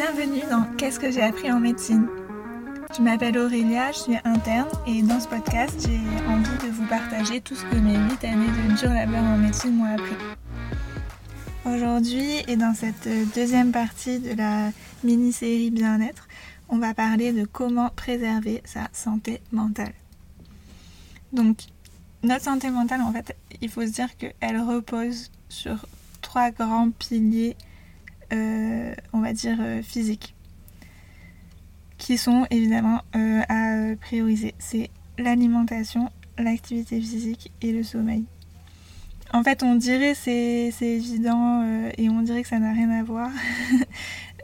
Bienvenue dans Qu'est-ce que j'ai appris en médecine? Je m'appelle Aurélia, je suis interne et dans ce podcast, j'ai envie de vous partager tout ce que mes 8 années de dur labeur en médecine m'ont appris. Aujourd'hui et dans cette deuxième partie de la mini-série Bien-être, on va parler de comment préserver sa santé mentale. Donc, notre santé mentale, en fait, il faut se dire qu'elle repose sur trois grands piliers on va dire, euh, physiques, qui sont évidemment euh, à prioriser. C'est l'alimentation, l'activité physique et le sommeil. En fait, on dirait c'est c'est évident et on dirait que ça n'a rien à voir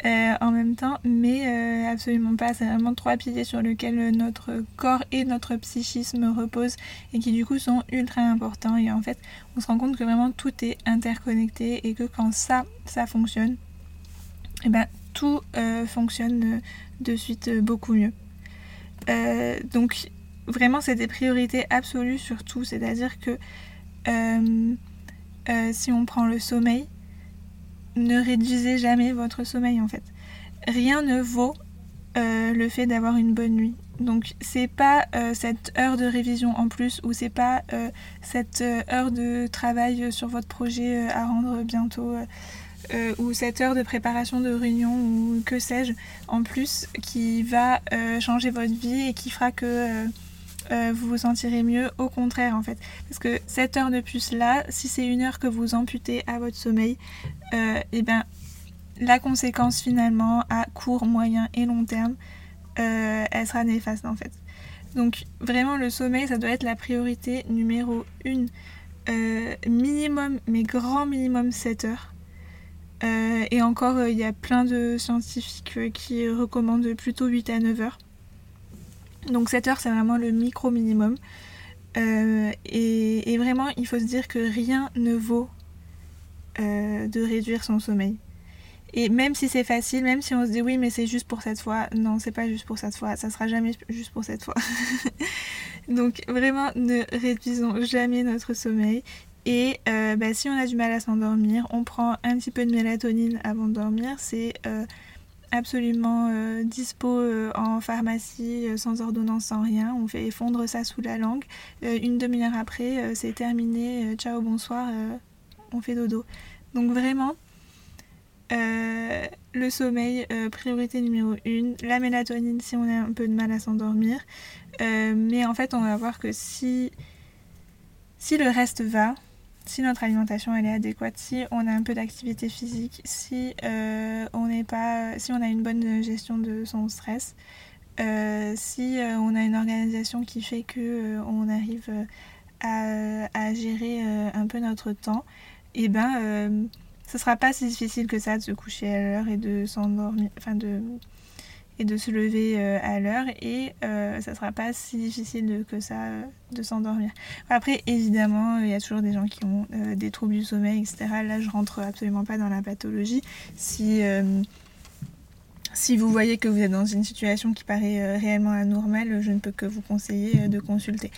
en même temps, mais absolument pas. C'est vraiment trois piliers sur lesquels notre corps et notre psychisme reposent et qui du coup sont ultra importants. Et en fait, on se rend compte que vraiment tout est interconnecté et que quand ça, ça fonctionne, eh ben, tout euh, fonctionne euh, de suite euh, beaucoup mieux. donc vraiment c'est des priorités absolues sur tout, c'est-à-dire que si on prend le sommeil, ne réduisez jamais votre sommeil en fait. Rien ne vaut le fait d'avoir une bonne nuit. Donc c'est pas cette heure de révision en plus ou c'est pas cette heure de travail sur votre projet à rendre bientôt euh, ou cette heure de préparation de réunion ou que sais-je en plus qui va euh, changer votre vie et qui fera que euh, vous vous sentirez mieux au contraire en fait. Parce que cette heure de plus là si c'est une heure que vous amputez à votre sommeil et eh ben la conséquence finalement à court moyen et long terme elle sera néfaste en fait. Donc vraiment le sommeil ça doit être la priorité numéro une. Minimum mais grand minimum 7 heures euh, et encore, euh, il y a plein de scientifiques euh, qui recommandent plutôt 8 à 9 heures. Donc 7 heures, c'est vraiment le micro minimum. Et, vraiment, il faut se dire que rien ne vaut de réduire son sommeil. Et même si c'est facile, même si on se dit oui, mais c'est juste pour cette fois, non, c'est pas juste pour cette fois, ça sera jamais juste pour cette fois. Donc vraiment, ne réduisons jamais notre sommeil. Et euh, bah, si on a du mal à s'endormir, on prend un petit peu de mélatonine avant de dormir. C'est euh, absolument euh, dispo en pharmacie, sans ordonnance, sans rien. On fait fondre ça sous la langue. une demi-heure après, c'est terminé. ciao, bonsoir, on fait dodo. Donc vraiment, le sommeil, priorité numéro une. La mélatonine si on a un peu de mal à s'endormir. mais en fait, on va voir que si, si le reste va, si notre alimentation elle est adéquate, si on a un peu d'activité physique, si euh, on n'est pas, si on a une bonne gestion de son stress, euh, si euh, on a une organisation qui fait que on arrive à, gérer un peu notre temps, et eh ben ce sera pas si difficile que ça de se coucher à l'heure et de s'endormir, enfin de et de se lever euh, à l'heure et euh, ça sera pas si difficile que ça euh, de s'endormir. Après évidemment il y a toujours des gens qui ont des troubles du sommeil etc. Là je rentre absolument pas dans la pathologie. Si si vous voyez que vous êtes dans une situation qui paraît réellement anormale, je ne peux que vous conseiller de consulter.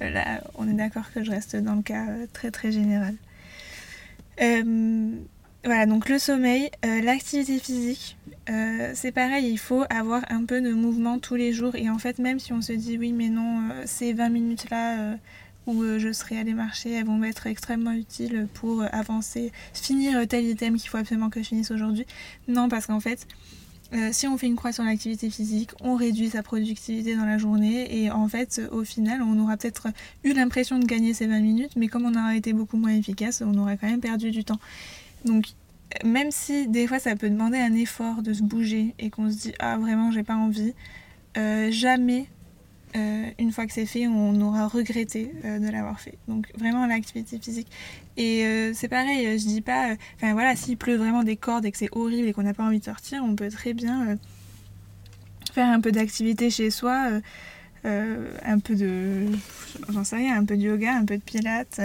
Là, on est d'accord que je reste dans le cas très très général. Voilà, donc le sommeil, l'activité physique, euh, c'est pareil, il faut avoir un peu de mouvement tous les jours. Et en fait, même si on se dit oui, mais non, euh, ces 20 minutes-là euh, où je serai allée marcher, elles vont m'être extrêmement utiles pour avancer, finir tel item qu'il faut absolument que je finisse aujourd'hui. Non, parce qu'en fait, si on fait une croix sur l'activité physique, on réduit sa productivité dans la journée et en fait, au final, on aura peut-être eu l'impression de gagner ces 20 minutes, mais comme on aura été beaucoup moins efficace, on aura quand même perdu du temps. Donc même si des fois ça peut demander un effort de se bouger et qu'on se dit ah vraiment j'ai pas envie, euh, jamais euh, une fois que c'est fait on aura regretté euh, de l'avoir fait. Donc vraiment l'activité physique. Et c'est pareil, je dis pas, enfin voilà, s'il pleut vraiment des cordes et que c'est horrible et qu'on n'a pas envie de sortir, on peut très bien faire un peu d'activité chez soi. Euh, un peu de, j'en sais rien, un peu de yoga, un peu de pilates.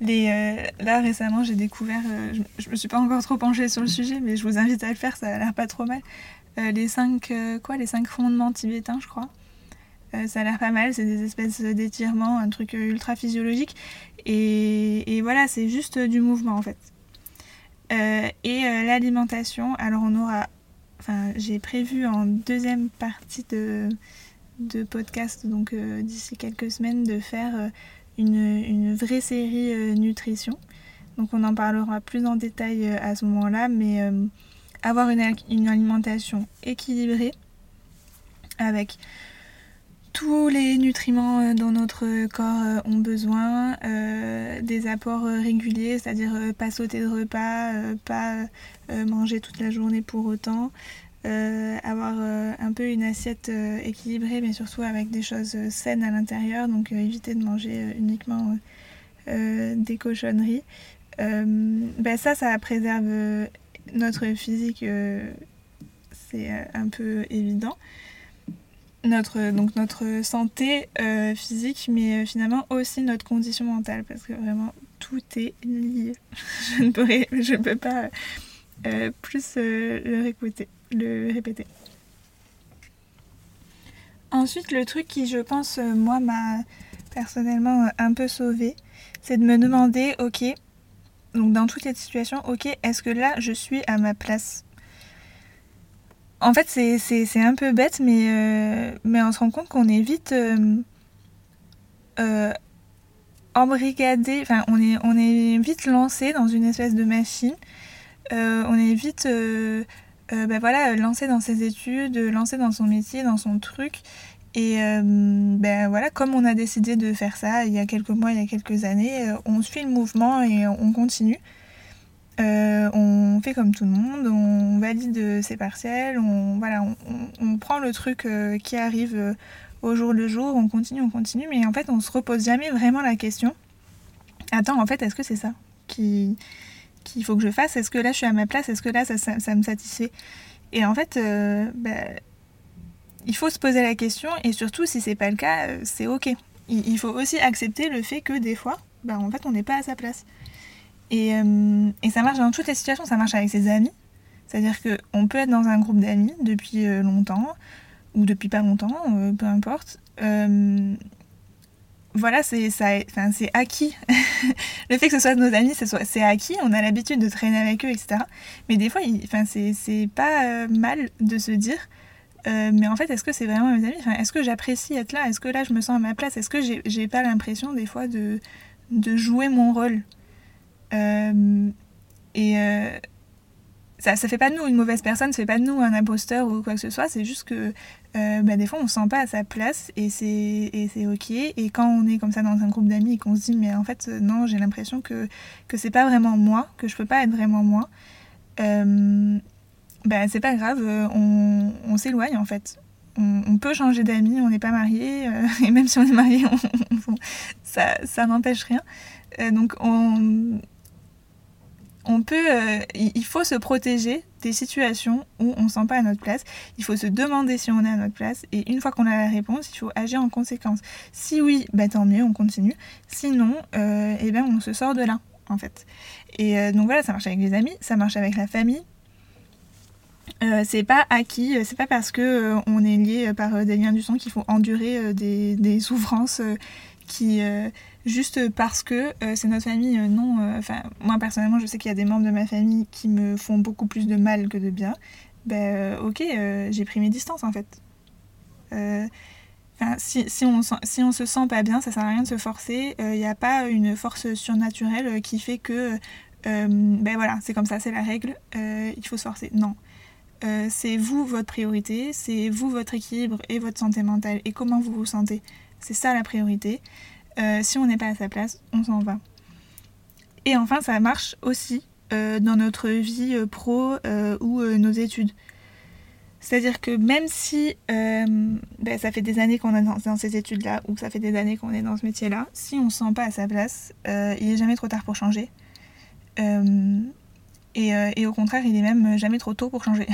Les, euh, là récemment j'ai découvert, euh, je, me suis pas encore trop penchée sur le sujet, mais je vous invite à le faire, ça a l'air pas trop mal. les cinq quoi, les cinq fondements tibétains, je crois. ça a l'air pas mal, c'est des espèces d'étirements, un truc ultra physiologique. Et, et voilà, c'est juste du mouvement en fait. et l'alimentation, alors on aura enfin, j'ai prévu en deuxième partie de, de podcast, donc d'ici quelques semaines, de faire une, une vraie série nutrition. Donc on en parlera plus en détail à ce moment-là, mais avoir une, alimentation équilibrée avec tous les nutriments euh, dont notre corps euh, ont besoin, euh, des apports réguliers, c'est-à-dire pas sauter de repas, pas manger toute la journée pour autant, avoir un peu une assiette équilibrée, mais surtout avec des choses saines à l'intérieur, donc éviter de manger uniquement des cochonneries. ben ça, ça préserve notre physique, c'est un peu évident notre, donc notre santé euh, physique, mais euh, finalement aussi notre condition mentale, parce que vraiment tout est lié. je ne pourrais, je peux pas euh, plus le, réécouter, le répéter. Ensuite, le truc qui, je pense, moi, m'a personnellement un peu sauvé, c'est de me demander, ok, donc dans toutes les situations, ok, est-ce que là, je suis à ma place? En fait, c'est un peu bête, mais, euh, mais on se rend compte qu'on est vite euh, euh, embrigadé, enfin, on est, on est vite lancé dans une espèce de machine. on est vite ben voilà, lancé dans ses études, lancé dans son métier, dans son truc. Et ben voilà, comme on a décidé de faire ça il y a quelques mois, il y a quelques années, on suit le mouvement et on continue. Euh, on fait comme tout le monde, on valide ses partiels, on, voilà, on, prend le truc euh, qui arrive euh, au jour le jour, on continue, on continue, mais en fait on se repose jamais vraiment la question. Attends, en fait, est-ce que c'est ça qu'il faut que je fasse Est-ce que là je suis à ma place Est-ce que là ça, ça, me satisfait? Et en fait, bah, il faut se poser la question et surtout si c'est pas le cas, c'est ok. Il, faut aussi accepter le fait que des fois, bah, en fait on n'est pas à sa place. Euh, et, ça marche dans toutes les situations, ça marche avec ses amis. C'est-à-dire qu'on peut être dans un groupe d'amis depuis euh, longtemps, ou depuis pas longtemps, euh, peu importe. Voilà, c'est acquis. le fait que ce soit nos amis, c'est acquis, on a l'habitude de traîner avec eux, etc. Mais des fois, c'est pas mal de se dire, mais en fait, est-ce que c'est vraiment mes amis? Est-ce que j'apprécie être là? Est-ce que là, je me sens à ma place? Est-ce que j'ai pas l'impression, des fois, de, de jouer mon rôle? Euh, et euh, ça ne fait pas de nous une mauvaise personne, ça fait pas de nous un imposteur ou quoi que ce soit, c'est juste que euh, bah, des fois on ne se sent pas à sa place et c'est ok. Et quand on est comme ça dans un groupe d'amis et qu'on se dit mais en fait non, j'ai l'impression que, que c'est pas vraiment moi, que je peux pas être vraiment moi, euh, bah, c'est pas grave, on, on s'éloigne en fait. On, peut changer d'amis, on n'est pas marié, et même si on est marié, ça, ça n'empêche rien. donc on on peut, euh, il faut se protéger des situations où on ne sent pas à notre place. Il faut se demander si on est à notre place et une fois qu'on a la réponse, il faut agir en conséquence. Si oui, bah tant mieux, on continue. Sinon, euh, eh ben on se sort de là en fait. Et euh, donc voilà, ça marche avec les amis, ça marche avec la famille. c'est pas acquis, c'est pas parce que on est lié par des liens du sang qu'il faut endurer des, souffrances qui juste parce que euh, c'est notre famille, euh, non. Euh, enfin, moi personnellement, je sais qu'il y a des membres de ma famille qui me font beaucoup plus de mal que de bien. Ben, ok, j'ai pris mes distances en fait. Si, si, on, si on se sent pas bien, ça sert à rien de se forcer. Il n'y a pas une force surnaturelle qui fait que, ben voilà, c'est comme ça, c'est la règle, il faut se forcer. Non. c'est vous votre priorité, c'est vous votre équilibre et votre santé mentale et comment vous vous sentez? C'est ça la priorité. Euh, si on n'est pas à sa place, on s'en va. Et enfin, ça marche aussi euh, dans notre vie euh, pro ou nos études. C'est-à-dire que même si ben, ça fait des années qu'on est dans, ces études-là, ou que ça fait des années qu'on est dans ce métier-là, si on ne se sent pas à sa place, il n'est jamais trop tard pour changer. Et, et, au contraire, il est même jamais trop tôt pour changer.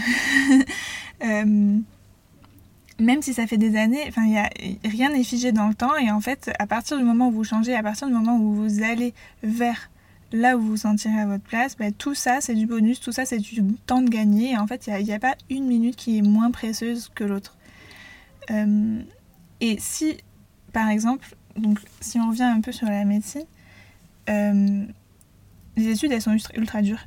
même si ça fait des années, enfin, y a, rien n'est figé dans le temps. Et en fait, à partir du moment où vous changez, à partir du moment où vous allez vers là où vous vous sentirez à votre place, bah, tout ça, c'est du bonus, tout ça, c'est du temps de gagner. Et en fait, il n'y a, pas une minute qui est moins précieuse que l'autre. Euh, et si, par exemple, donc, si on revient un peu sur la médecine, euh, les études, elles sont ultra, dures.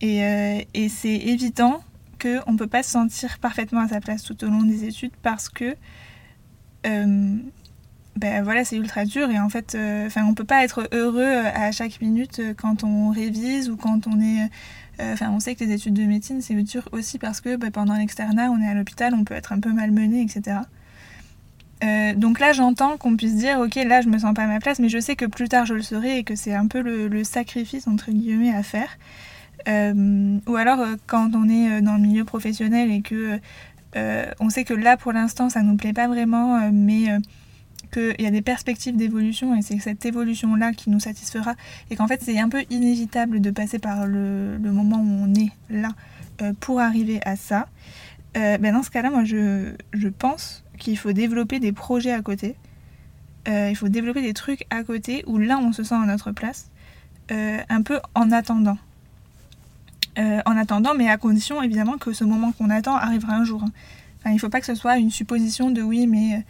Et, euh, et c'est évident qu'on ne peut pas se sentir parfaitement à sa place tout au long des études parce que ben voilà, c'est ultra dur et en fait, enfin, on peut pas être heureux à chaque minute quand on révise ou quand on est euh, enfin, on sait que les études de médecine, c'est dur aussi parce que bah, pendant l'externat, on est à l'hôpital, on peut être un peu malmené, etc. Euh, donc là, j'entends qu'on puisse dire, ok, là, je me sens pas à ma place, mais je sais que plus tard, je le serai et que c'est un peu le, sacrifice, entre guillemets, à faire. Euh, ou alors, quand on est dans le milieu professionnel et que on sait que là, pour l'instant, ça nous plaît pas vraiment, mais qu'il y a des perspectives d'évolution et c'est cette évolution-là qui nous satisfera et qu'en fait c'est un peu inévitable de passer par le, moment où on est là euh, pour arriver à ça, euh, ben dans ce cas-là, moi je, je pense qu'il faut développer des projets à côté. Euh, il faut développer des trucs à côté où là on se sent à notre place, un peu en attendant. En attendant, mais à condition évidemment que ce moment qu'on attend arrivera un jour. Hein. Enfin, il ne faut pas que ce soit une supposition de oui, mais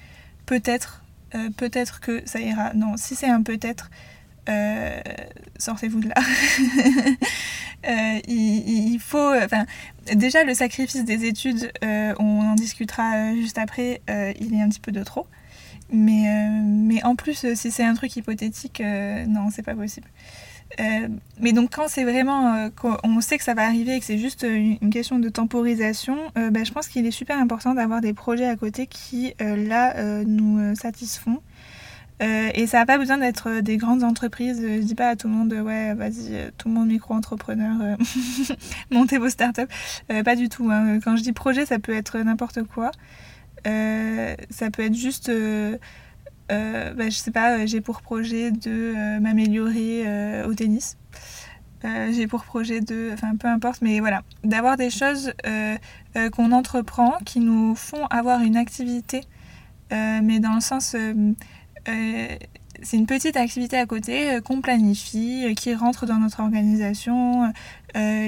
peut-être euh, peut-être que ça ira. Non, si c'est un peut-être, euh, sortez-vous de là. Euh, il, faut, enfin, déjà le sacrifice des études, on en discutera juste après, il est un petit peu de trop. Mais, mais en plus, si c'est un truc hypothétique, non, c'est pas possible. Euh, mais donc quand c'est vraiment, euh, on sait que ça va arriver et que c'est juste une, question de temporisation, euh, bah, je pense qu'il est super important d'avoir des projets à côté qui, là, nous satisfont. et ça n'a pas besoin d'être des grandes entreprises. Je dis pas à tout le monde, ouais, vas-y, tout le monde micro-entrepreneur, montez vos startups. pas du tout. Hein. Quand je dis projet, ça peut être n'importe quoi. ça peut être juste euh, bah, je sais pas, euh, j'ai pour projet de euh, m'améliorer au tennis. j'ai pour projet de, enfin peu importe, mais voilà, d'avoir des choses qu'on entreprend qui nous font avoir une activité, mais dans le sens, c'est une petite activité à côté qu'on planifie, qui rentre dans notre organisation,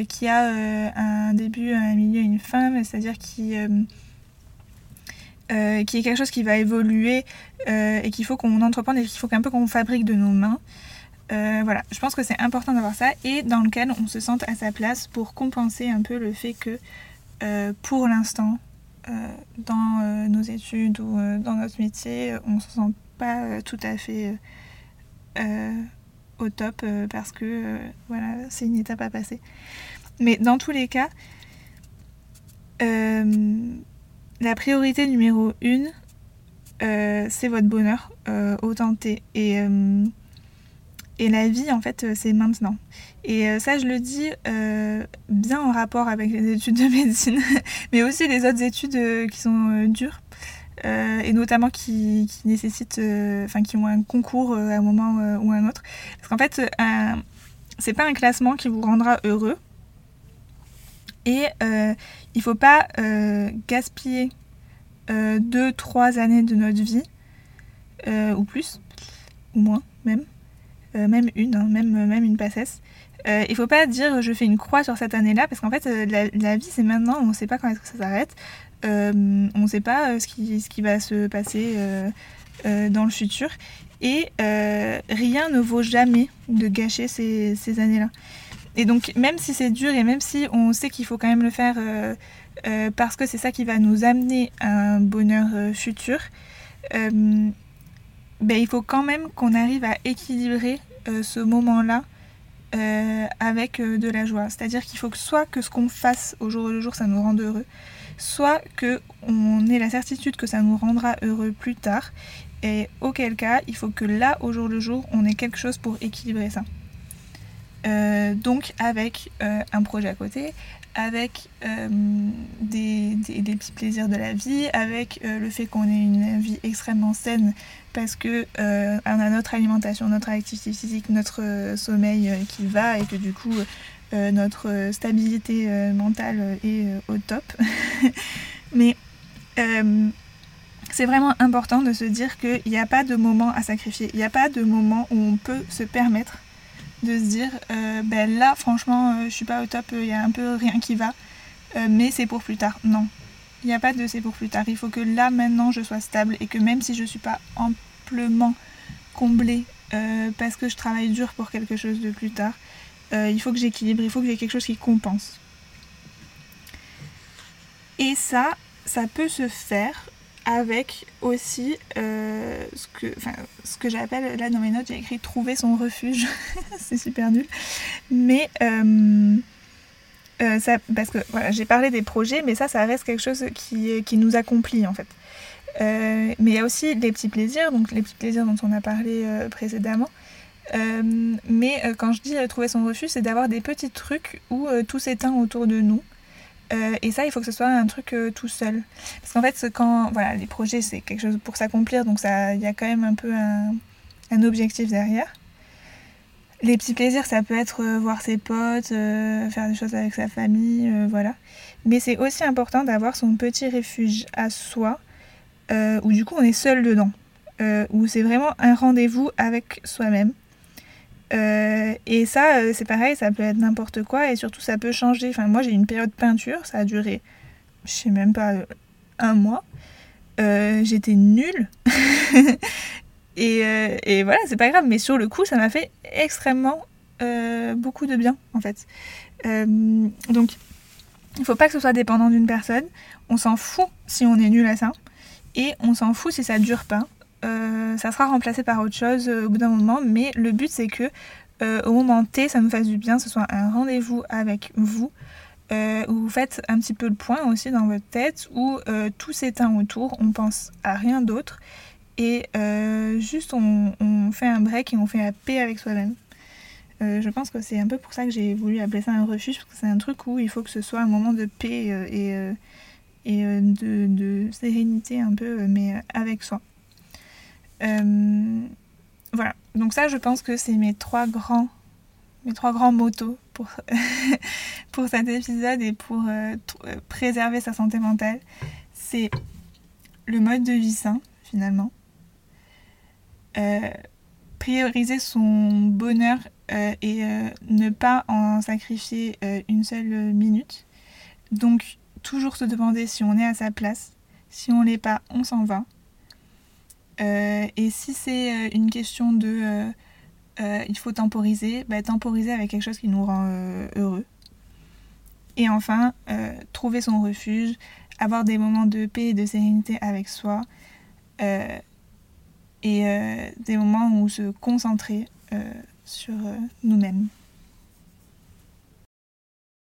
qui a un début, un milieu, une fin, c'est-à-dire qui euh, qui est quelque chose qui va évoluer euh, et qu'il faut qu'on entreprenne et qu'il faut qu'un peu qu'on fabrique de nos mains. Euh, voilà, je pense que c'est important d'avoir ça et dans lequel on se sente à sa place pour compenser un peu le fait que pour l'instant, dans nos études ou dans notre métier, on ne se sent pas tout à fait au top parce que voilà, c'est une étape à passer. Mais dans tous les cas, la priorité numéro une, euh, c'est votre bonheur, euh, au Et, euh, et la vie, en fait, c'est maintenant. Et ça, je le dis bien en rapport avec les études de médecine, mais aussi les autres études qui sont dures. et notamment qui, nécessitent, enfin qui ont un concours à un moment ou à un autre. Parce qu'en fait, c'est pas un classement qui vous rendra heureux, et euh, il ne faut pas euh, gaspiller 2-3 euh, années de notre vie, ou plus, ou moins même, même une, hein, même, même une passesse. il ne faut pas dire je fais une croix sur cette année-là, parce qu'en fait, la, vie c'est maintenant, on ne sait pas quand est-ce que ça s'arrête, on ne sait pas ce qui, va se passer dans le futur, et rien ne vaut jamais de gâcher ces années-là. Et donc, même si c'est dur et même si on sait qu'il faut quand même le faire euh, euh, parce que c'est ça qui va nous amener à un bonheur euh, futur, ben, il faut quand même qu'on arrive à équilibrer ce moment-là avec de la joie. C'est-à-dire qu'il faut que soit que ce qu'on fasse au jour le jour, ça nous rende heureux, soit qu'on ait la certitude que ça nous rendra heureux plus tard. Et auquel cas, il faut que là, au jour le jour, on ait quelque chose pour équilibrer ça. Euh, donc avec euh, un projet à côté, avec euh, des, petits plaisirs de la vie, avec le fait qu'on ait une vie extrêmement saine parce que on a notre alimentation, notre activité physique, notre sommeil qui va et que du coup notre stabilité mentale est au top. Mais c'est vraiment important de se dire qu'il n'y a pas de moment à sacrifier, il n'y a pas de moment où on peut se permettre de se dire euh, ben là franchement euh, je suis pas au top, il y a un peu rien qui va, euh, mais c'est pour plus tard. Non, il n'y a pas de c'est pour plus tard. Il faut que là maintenant je sois stable et que même si je suis pas amplement comblée parce que je travaille dur pour quelque chose de plus tard, il faut que j'équilibre, il faut que j'ai quelque chose qui compense. Et ça, ça peut se faire avec aussi euh, ce que, ce que j'appelle, là dans mes notes j'ai écrit trouver son refuge, c'est super nul, mais euh, euh, ça, parce que voilà, j'ai parlé des projets, mais ça, ça reste quelque chose qui, qui nous accomplit en fait. mais il y a aussi les petits plaisirs, donc les petits plaisirs dont on a parlé précédemment. mais quand je dis trouver son refuge, c'est d'avoir des petits trucs où tout s'éteint autour de nous. Euh, et ça, il faut que ce soit un truc euh, tout seul. Parce qu'en fait, quand voilà, les projets, c'est quelque chose pour s'accomplir, donc il y a quand même un peu un, objectif derrière. Les petits plaisirs, ça peut être euh, voir ses potes, faire des choses avec sa famille, voilà. Mais c'est aussi important d'avoir son petit refuge à soi, où du coup on est seul dedans, où c'est vraiment un rendez-vous avec soi-même. Euh, et ça, euh, c'est pareil, ça peut être n'importe quoi et surtout ça peut changer. Enfin, moi j'ai une période de peinture, ça a duré, je sais même pas, euh, un mois. J'étais nulle. et, et, voilà, c'est pas grave, mais sur le coup, ça m'a fait extrêmement beaucoup de bien en fait. donc, il faut pas que ce soit dépendant d'une personne. On s'en fout si on est nul à ça. Et on s'en fout si ça dure pas. Euh, ça sera remplacé par autre chose euh, au bout d'un moment, mais le but c'est que euh, au moment T, ça nous fasse du bien, ce soit un rendez-vous avec vous, où vous faites un petit peu le point aussi dans votre tête, où tout s'éteint autour, on pense à rien d'autre, et juste on, fait un break et on fait la paix avec soi-même. je pense que c'est un peu pour ça que j'ai voulu appeler ça un refuge, parce que c'est un truc où il faut que ce soit un moment de paix et, de, sérénité un peu, mais avec soi. Euh, voilà, donc ça je pense que c'est mes trois grands mes trois grands motos pour, pour cet épisode et pour euh, euh, préserver sa santé mentale. C'est le mode de vie sain, finalement. prioriser son bonheur et ne pas en sacrifier une seule minute. Donc, toujours se demander si on est à sa place. Si on l'est pas, on s'en va. Euh, et si c'est euh, une question de euh, il faut temporiser, bah, temporiser avec quelque chose qui nous rend heureux. Et enfin, trouver son refuge, avoir des moments de paix et de sérénité avec soi, et des moments où se concentrer sur nous-mêmes.